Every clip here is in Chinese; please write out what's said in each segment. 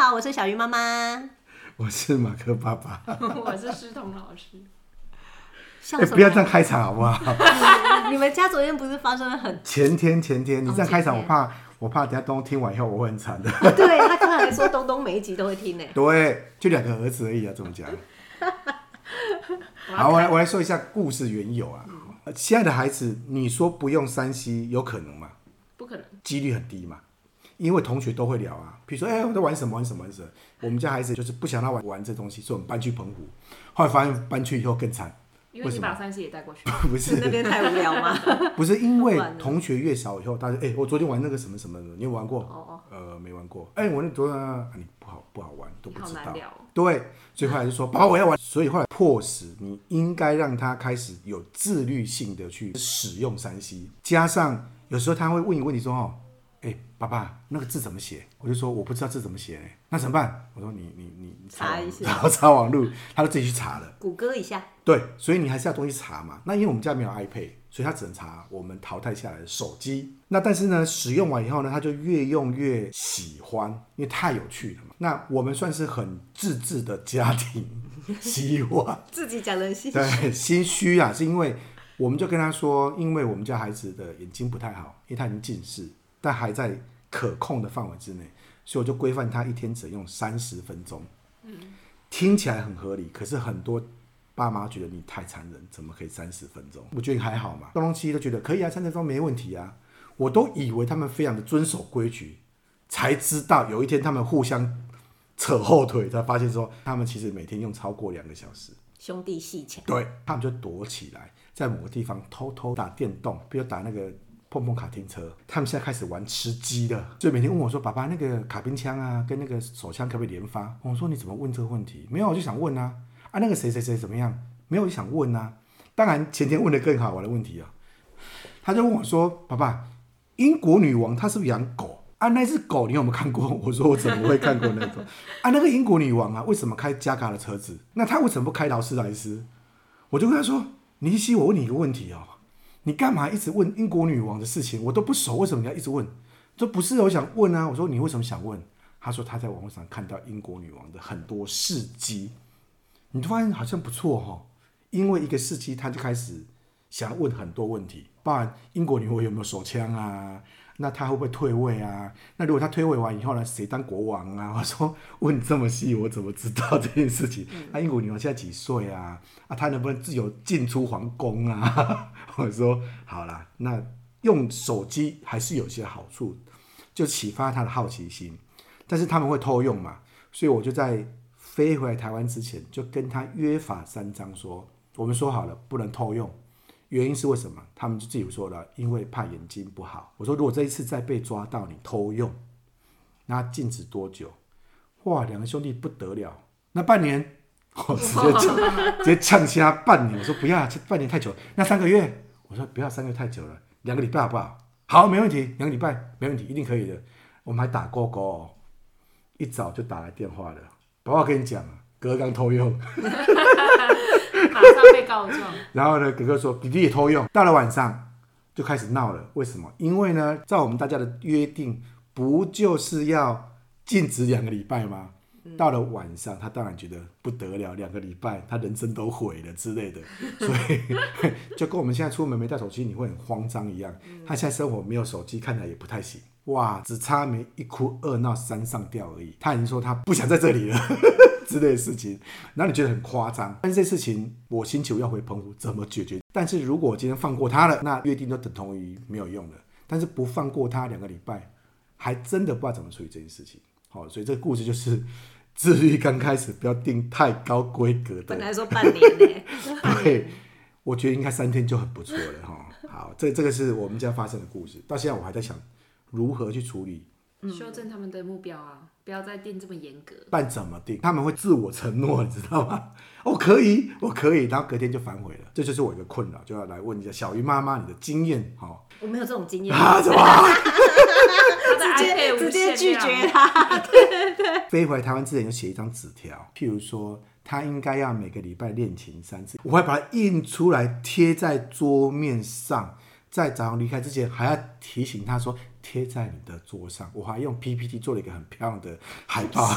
好，我是小鱼妈妈，我是马克爸爸，我是诗彤老师。哎、欸，不要这样开场好不好？你们家昨天不是发生了很前天前天，你这样开场，我怕我怕等下东东听完以后我会很惨的。对，他刚才说东东每一集都会听呢。对，就两个儿子而已啊，怎么讲？好，我来我来说一下故事缘由啊。亲爱的孩子，你说不用三 C 有可能吗？不可能，几率很低嘛。因为同学都会聊啊，比如说，哎、欸，我在玩什么玩什么玩什么。我们家孩子就是不想他玩玩这东西，所以我们搬去澎湖。后来发现搬去以后更惨，因为你把三 C 也带过去，不是那边太无聊吗？不是，因为 同学越少以后，大家哎、欸，我昨天玩那个什么什么的，你有玩过？哦哦，呃，没玩过。哎、欸，我那昨天啊，你不好不好玩，都不知道。对，所以后来就说，爸爸我要玩。所以后来迫使你应该让他开始有自律性的去使用三 C，加上有时候他会问你问题说，哦。哎、欸，爸爸，那个字怎么写？我就说我不知道字怎么写，那怎么办？我说你你你查一下，然后查网路，他就自己去查了，谷歌一下。对，所以你还是要东西查嘛。那因为我们家没有 iPad，所以他只能查我们淘汰下来的手机。那但是呢，使用完以后呢，他就越用越喜欢，因为太有趣了嘛。那我们算是很自制的家庭，希望 自己讲的心对心虚啊，是因为我们就跟他说，因为我们家孩子的眼睛不太好，因为他已经近视。但还在可控的范围之内，所以我就规范他一天只用三十分钟。嗯，听起来很合理，可是很多爸妈觉得你太残忍，怎么可以三十分钟？我觉得还好嘛。东东西都觉得可以啊，三十分钟没问题啊。我都以为他们非常的遵守规矩，才知道有一天他们互相扯后腿，才发现说他们其实每天用超过两个小时。兄弟鬩墙，对，他们就躲起来，在某个地方偷偷打电动，比如打那个。碰碰卡丁车，他们现在开始玩吃鸡了，所以每天问我说：“爸爸，那个卡宾枪啊，跟那个手枪可不可以连发？”我说：“你怎么问这个问题？没有，我就想问啊，啊，那个谁谁谁怎么样？没有，我就想问啊。当然，前天问的更好玩的问题啊，他就问我说：‘爸爸，英国女王她是不是养狗啊？那只狗你有没有看过？’ 我说：‘我怎么会看过那种 啊？那个英国女王啊，为什么开加卡的车子？那她为什么不开劳斯莱斯？’我就跟他说：‘尼西，我问你一个问题哦。’你干嘛一直问英国女王的事情？我都不熟，为什么你要一直问？这不是我想问啊！我说你为什么想问？他说他在网络上看到英国女王的很多事迹，你就发现好像不错哈。因为一个事迹，他就开始想要问很多问题，包含英国女王有没有手枪啊？那他会不会退位啊？那如果他退位完以后呢？谁当国王啊？我说问这么细，我怎么知道这件事情？那、啊、英国女王现在几岁啊？啊，他能不能自由进出皇宫啊？我说好啦，那用手机还是有些好处，就启发他的好奇心。但是他们会偷用嘛？所以我就在飞回来台湾之前，就跟他约法三章说，说我们说好了，不能偷用。原因是为什么？他们就自己说了，因为怕眼睛不好。我说，如果这一次再被抓到你偷用，那禁止多久？哇，两个兄弟不得了。那半年，我直接呛，直接呛瞎半年。我说不要，这半年太久。那三个月，我说不要，三个月太久了，两个礼拜好不好？好，没问题，两个礼拜没问题，一定可以的。我们还打勾勾哦，一早就打来电话了。宝宝跟你讲，哥刚偷用。马上被告状，然后呢，哥哥说弟弟也偷用，到了晚上就开始闹了。为什么？因为呢，在我们大家的约定，不就是要禁止两个礼拜吗？到了晚上，他当然觉得不得了，两个礼拜，他人生都毁了之类的，所以 就跟我们现在出门没带手机，你会很慌张一样。他现在生活没有手机，看起来也不太行。哇，只差没一哭二闹三上吊而已。他已经说他不想在这里了 之类的事情，然后你觉得很夸张。但是这事情我星期五要回澎湖，怎么解决？但是如果我今天放过他了，那约定就等同于没有用了。但是不放过他两个礼拜，还真的不知道怎么处理这件事情。好，所以这个故事就是自律刚开始不要定太高规格的。本来说半年呢，对，我觉得应该三天就很不错了哈。好，这这个是我们家发生的故事，到现在我还在想。如何去处理？修正他们的目标啊，不要再定这么严格。但怎么定？他们会自我承诺，你知道吗？我可以，我可以，然后隔天就反悔了。这就是我一个困扰，就要来问一下小鱼妈妈，你的经验哈？我没有这种经验啊？怎么？直接直接拒绝他？对对对。飞回来台湾之前就写一张纸条，譬如说他应该要每个礼拜练琴三次，我会把它印出来贴在桌面上。在早上离开之前，还要提醒他说：“贴在你的桌上。我还用 PPT 做了一个很漂亮的海报，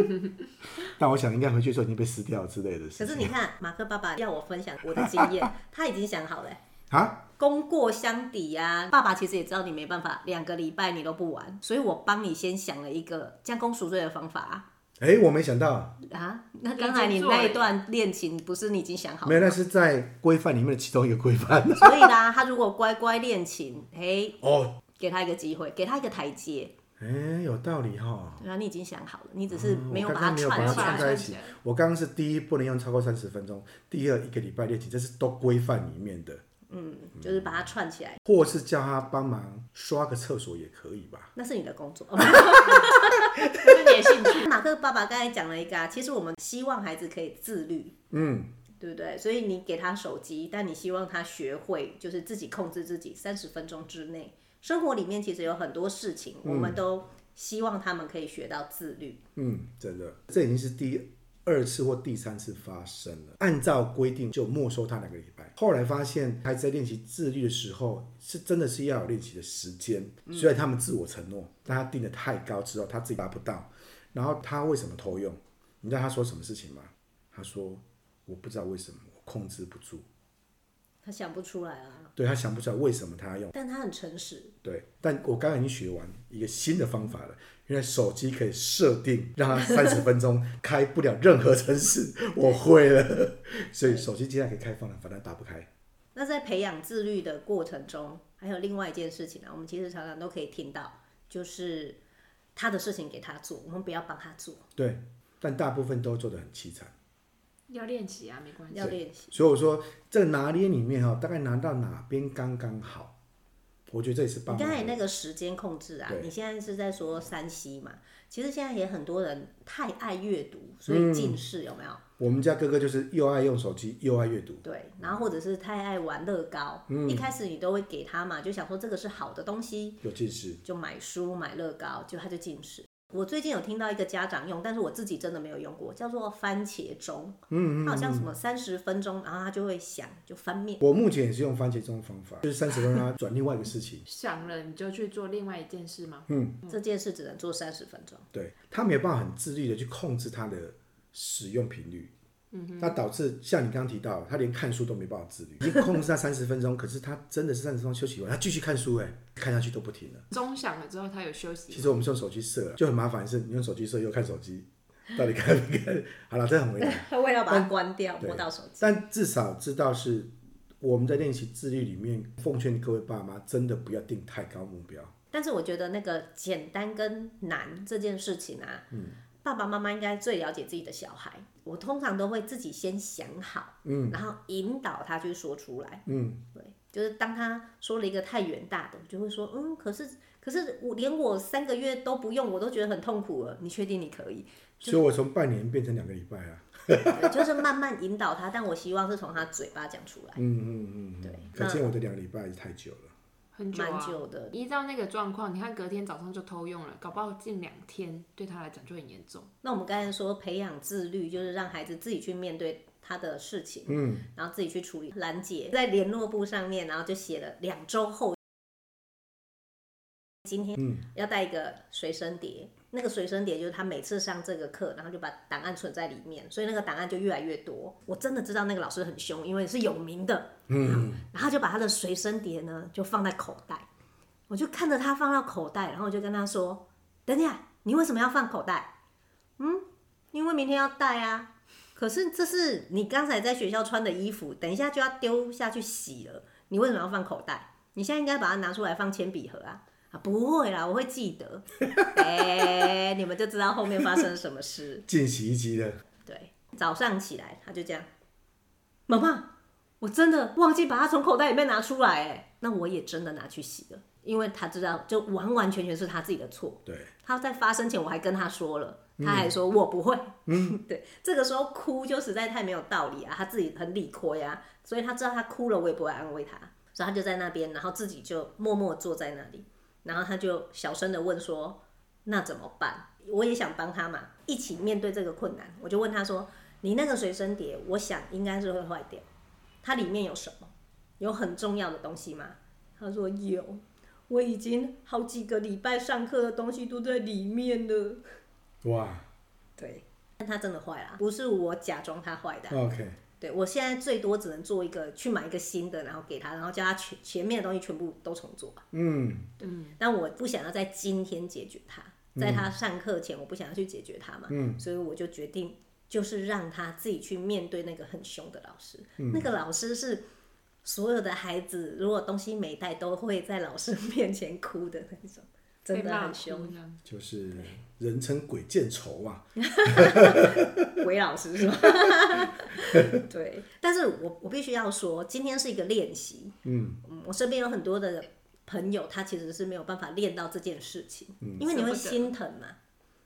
但我想应该回去的时候已经被撕掉之类的事。可是你看，马克爸爸要我分享我的经验，他已经想好了 啊，功过相抵呀。爸爸其实也知道你没办法，两个礼拜你都不玩，所以我帮你先想了一个将功赎罪的方法。哎、欸，我没想到啊！那刚才你那一段恋情，不是你已经想好了？没有，那是在规范里面的其中一个规范。所以啦，他如果乖乖练琴，哎、欸，哦，给他一个机会，给他一个台阶。哎、欸，有道理哈。对啊，你已经想好了，你只是没有把它串、嗯、刚刚串在一起。我刚刚是第一，不能用超过三十分钟；第二，一个礼拜练习，这是都规范里面的。嗯，就是把它串起来，或是叫他帮忙刷个厕所也可以吧？那是你的工作，那是你的兴趣。马克爸爸刚才讲了一个啊，其实我们希望孩子可以自律，嗯，对不对？所以你给他手机，但你希望他学会就是自己控制自己，三十分钟之内，生活里面其实有很多事情，我们都希望他们可以学到自律。嗯，真的，这已经是第。二次或第三次发生了，按照规定就没收他两个礼拜。后来发现孩子在练习自律的时候，是真的是要有练习的时间。虽然他们自我承诺，但他定的太高之后，他自己达不到。然后他为什么偷用？你知道他说什么事情吗？他说：“我不知道为什么，我控制不住。”他想不出来啊。对，他想不出来为什么他要用，但他很诚实。对，但我刚刚已经学完一个新的方法了。因为手机可以设定让他三十分钟 开不了任何程式，我会了，所以手机现在可以开放了，反正打不开。那在培养自律的过程中，还有另外一件事情啊，我们其实常常都可以听到，就是他的事情给他做，我们不要帮他做。对，但大部分都做得很凄惨。要练习啊，没关系。要练习。所以我说，这拿捏里面哈，大概拿到哪边刚刚好。我觉得这也是刚才那个时间控制啊，你现在是在说山西嘛？其实现在也很多人太爱阅读，所以近视有没有？我们家哥哥就是又爱用手机又爱阅读。对，然后或者是太爱玩乐高，一开始你都会给他嘛，就想说这个是好的东西，有近视，就买书买乐高，就他就近视。我最近有听到一个家长用，但是我自己真的没有用过，叫做番茄钟。嗯，嗯，它好像什么三十分钟，然后它就会响，就翻面。我目前也是用番茄钟的方法，就是三十分钟它转另外一个事情。响了你就去做另外一件事吗？嗯，这件事只能做三十分钟。对，他没有办法很自律的去控制它的使用频率。那导致像你刚刚提到，他连看书都没办法自律，你控制他三十分钟，可是他真的是三十分钟休息完，他继续看书，哎，看下去都不停了。钟响了之后，他有休息。其实我们是用手机设了，就很麻烦，是你用手机设又看手机，到底看不看？好了，这很为难。他为了把它关掉，摸到手机。但至少知道是我们在练习自律里面，奉劝各位爸妈，真的不要定太高目标。但是我觉得那个简单跟难这件事情啊，嗯。爸爸妈妈应该最了解自己的小孩。我通常都会自己先想好，嗯，然后引导他去说出来，嗯，对，就是当他说了一个太远大的，我就会说，嗯，可是可是我连我三个月都不用，我都觉得很痛苦了。你确定你可以？所以我从半年变成两个礼拜啊。对，就是慢慢引导他，但我希望是从他嘴巴讲出来。嗯嗯嗯，对。可见我的两个礼拜是太久了。很久啊，蛮久的。依照那个状况，你看隔天早上就偷用了，搞不好近两天对他来讲就很严重。那我们刚才说培养自律，就是让孩子自己去面对他的事情，嗯，然后自己去处理。兰姐在联络簿上面，然后就写了两周后，今天要带一个随身碟。那个随身碟就是他每次上这个课，然后就把档案存在里面，所以那个档案就越来越多。我真的知道那个老师很凶，因为是有名的。嗯，然后就把他的随身碟呢就放在口袋，我就看着他放到口袋，然后我就跟他说：“等一下，你为什么要放口袋？”嗯，因为明天要带啊。可是这是你刚才在学校穿的衣服，等一下就要丢下去洗了，你为什么要放口袋？你现在应该把它拿出来放铅笔盒啊。不会啦，我会记得。哎、欸，你们就知道后面发生了什么事。进洗衣机了。对，早上起来他就这样，妈妈，我真的忘记把它从口袋里面拿出来，哎，那我也真的拿去洗了，因为他知道，就完完全全是他自己的错。对。他在发生前我还跟他说了，他还说我不会。嗯。对，这个时候哭就实在太没有道理啊，他自己很理亏呀，所以他知道他哭了，我也不会安慰他，所以他就在那边，然后自己就默默坐在那里。然后他就小声的问说：“那怎么办？”我也想帮他嘛，一起面对这个困难。我就问他说：“你那个随身碟，我想应该是会坏掉，它里面有什么？有很重要的东西吗？”他说：“有。”我已经好几个礼拜上课的东西都在里面了。哇，对，但他真的坏了，不是我假装他坏的。OK，对，我现在最多只能做一个，去买一个新的，然后给他，然后叫他全前面的东西全部都重做。嗯，嗯，但我不想要在今天解决他，在他上课前，我不想要去解决他嘛，嗯。所以我就决定，就是让他自己去面对那个很凶的老师。嗯。那个老师是所有的孩子，如果东西没带，都会在老师 面前哭的那种，真的很被骂凶。这样就是人称鬼见愁啊。鬼老师是吧？对，但是我我必须要说，今天是一个练习。嗯，嗯，我身边有很多的朋友，他其实是没有办法练到这件事情，因为你会心疼嘛。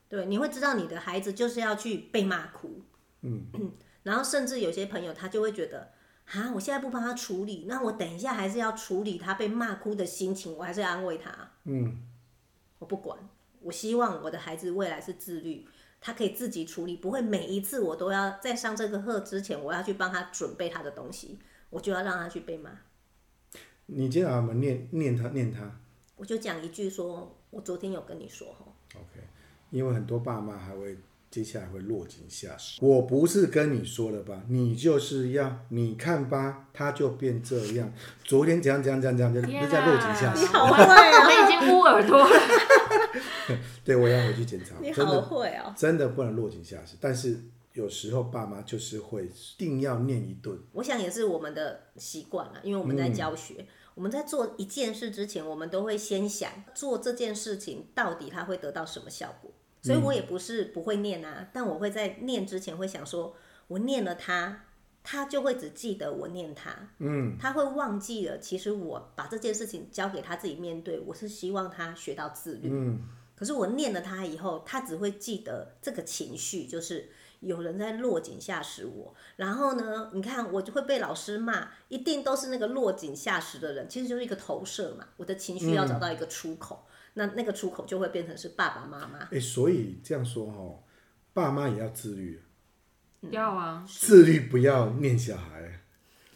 对，你会知道你的孩子就是要去被骂哭。嗯 然后甚至有些朋友他就会觉得，啊，我现在不帮他处理，那我等一下还是要处理他被骂哭的心情，我还是要安慰他。嗯，我不管，我希望我的孩子未来是自律，他可以自己处理，不会每一次我都要在上这个课之前，我要去帮他准备他的东西，我就要让他去被骂。你今天怎么念念他念他我就讲一句说，我昨天有跟你说吼，？OK，因为很多爸妈还会接下来会落井下石。我不是跟你说了吧？你就是要你看吧，他就变这样。昨天怎样怎样怎样怎样，就在落井下石。你好我会哦我们已经捂耳朵了。对，我要回去检查。你好会哦。真的不能落井下石，但是有时候爸妈就是会定要念一顿。我想也是我们的习惯了，因为我们在教学，我们在做一件事之前，我们都会先想做这件事情到底它会得到什么效果。所以我也不是不会念啊，但我会在念之前会想说，我念了它，他就会只记得我念他，嗯，他会忘记了。其实我把这件事情交给他自己面对，我是希望他学到自律。嗯，可是我念了他以后，他只会记得这个情绪，就是有人在落井下石我。然后呢，你看我就会被老师骂，一定都是那个落井下石的人，其实就是一个投射嘛。我的情绪要找到一个出口，那那个出口就会变成是爸爸妈妈。哎、所以这样说哦，爸妈也要自律，要啊，自律不要念小孩。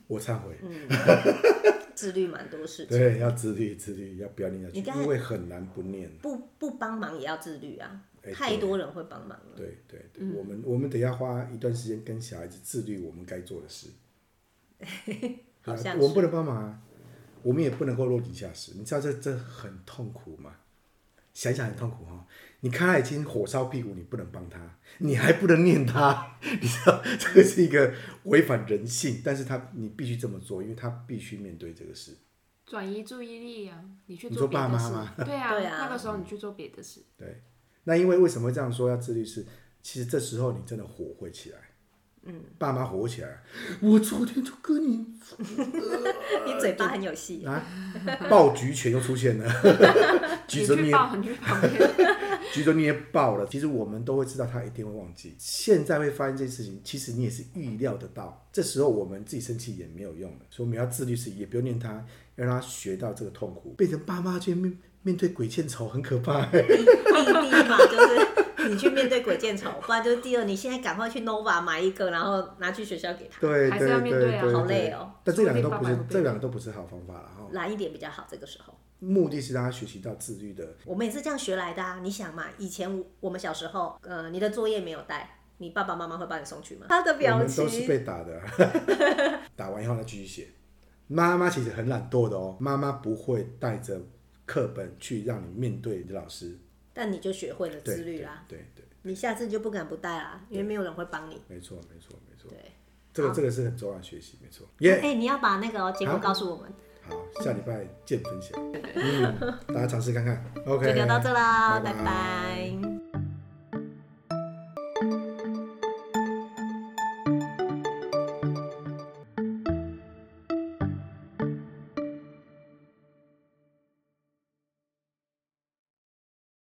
我忏悔，自律蛮多事情，对，要自律，自律，要不要念下去，因为很难不念。不不帮忙也要自律啊，哎太多人会帮忙了。对对对，我们我们得要花一段时间跟小孩子自律我们该做的事。好像是我们不能帮忙啊，我们也不能够落井下石。你知道这这很痛苦吗？想想很痛苦哈。你看他已经火烧屁股，你不能帮他，你还不能念他，你知道这个是一个违反人性，但是他你必须这么做，因为他必须面对这个事。转移注意力啊，你去你说爸做别的事妈吗。对啊，对啊那个时候你去做别的事。对，那因为为什么会这样说要自律是？其实这时候你真的火会起来，嗯，爸妈火起来，我昨天就跟你 你嘴巴很有戏，啊，爆菊拳又出现了，你橘子捏去抱，你去旁边。橘子捏爆了。其实我们都会知道他一定会忘记，现在会发生这件事情，其实你也是预料得到。这时候我们自己生气也没有用了，所以我们要自律是也不用念他，要让他学到这个痛苦，变成爸妈去面面对鬼见愁，很可怕。第第一嘛就是你去面对鬼见愁，不然就是第二，你现在赶快去 Nova 买一个，然后拿去学校给他，对还是对要面对啊好累哦。但这两个都不是说不定爸爸会，被这两个都不是好方法了哈。懒一点比较好。这个时候，目的是让他学习到自律的。我们也是这样学来的啊。你想嘛，以前我们小时候，呃，你的作业没有带，你爸爸妈妈会帮你送去吗？他的我表们都是情，被打的，打完以后呢继续写。妈妈其实很懒惰的哦，妈妈不会带着课本去让你面对你的老师。但你就学会了自律啦。对对，对你下次就不敢不带啦，因为没有人会帮你。没错没错没错。对，这个这个是很重要的学习，没错。耶、哎、你要把那个哦结果告诉我们，好，下礼拜见分享。嗯，大家尝试看看。OK，就聊到这啦，拜拜